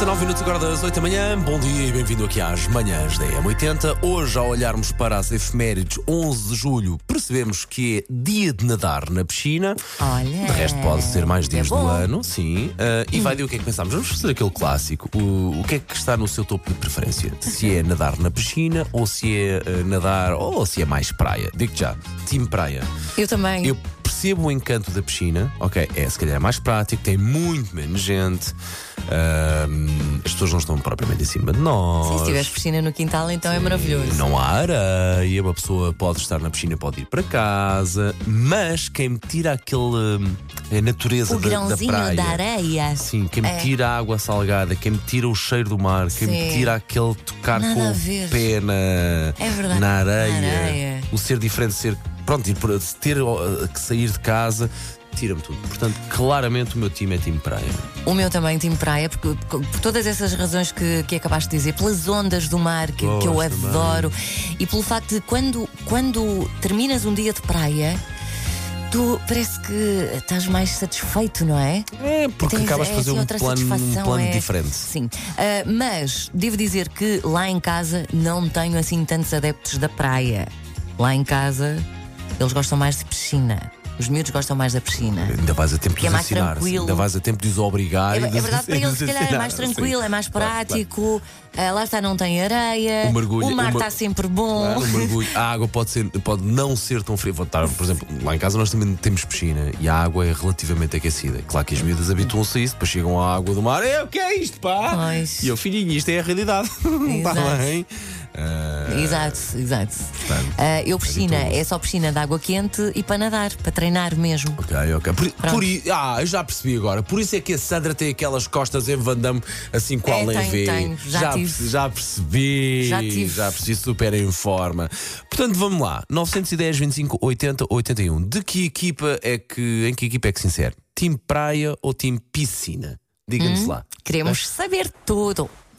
19 minutos agora das 8 da manhã. Bom dia e bem-vindo aqui às manhãs da M80. Hoje, ao olharmos para as efemérides 11 de julho, percebemos que é dia de nadar na piscina. Olha. De resto, pode ser mais dias é do ano, sim. Ah, e vai de o que é que pensamos? Vamos fazer aquele clássico. O, o que é que está no seu topo de preferência? Se é nadar na piscina ou se é ah, nadar ou se é mais praia? Digo já, time praia. Eu também. Eu percebo o encanto da piscina, ok, é se calhar mais prático, tem muito menos gente, as pessoas não estão propriamente em cima de nós. Sim, se tiveres piscina no quintal, então é maravilhoso. Não há areia, uma pessoa pode estar na piscina, pode ir para casa, mas quem me tira aquele. hum, a natureza O da, da grãozinho praia. da areia. Sim, quem me É. tira a água salgada, quem me tira o cheiro do mar, quem me Sim. tira aquele tocar Nada com o pé na, É verdade. na areia, Na areia. o ser diferente, ser. Pronto, ter uh, que sair de casa, tira-me tudo. Portanto, claramente o meu time é time praia. O meu também, time praia, porque por todas essas razões que, que acabaste de dizer, pelas ondas do mar que, que eu também. adoro, e pelo facto de quando, quando terminas um dia de praia. Tu parece que estás mais satisfeito, não é? É, porque Tens- acabas de é fazer assim um plano, um plano é- diferente. Sim. Ah, mas devo dizer que lá em casa não tenho assim tantos adeptos da praia. Lá em casa eles gostam mais de piscina. Os miúdos gostam mais da piscina. Ainda vais a tempo de é os mais ensinar. tranquilo. Ainda vais a tempo de os obrigar. É, é de- verdade, para eles se calhar é mais ensinar, sim. tranquilo, é mais Claro, claro. prático. Ah, lá está, não tem areia. O mergulho- mar o mer- está sempre bom. Claro, mergulho. A água pode, ser, pode não ser tão fria. Estar, por exemplo, lá em casa nós também temos piscina e a água é relativamente aquecida. Claro que as miúdas habituam-se a isso, depois chegam à água do mar. É, o que é isto, pá? Pois. E eu, filhinho, isto é a realidade. Está Exato. bem? Ah, Exato, exato. Portanto, Ah, eu piscina, é só piscina de água quente e para nadar, para treinar mesmo. Ok, ok. Por, por ah, eu já percebi agora. Por isso é que a Sandra tem aquelas costas em Van Damme, assim com É, a tenho, vê. tenho. Já tive. perce- já percebi. Já tive. Já percebi super em forma. Portanto, vamos lá. 910, 25, 80, 81. De que equipa é que. Em que equipa é que se insere? Time praia ou time piscina? Diga-nos lá. Queremos saber tudo.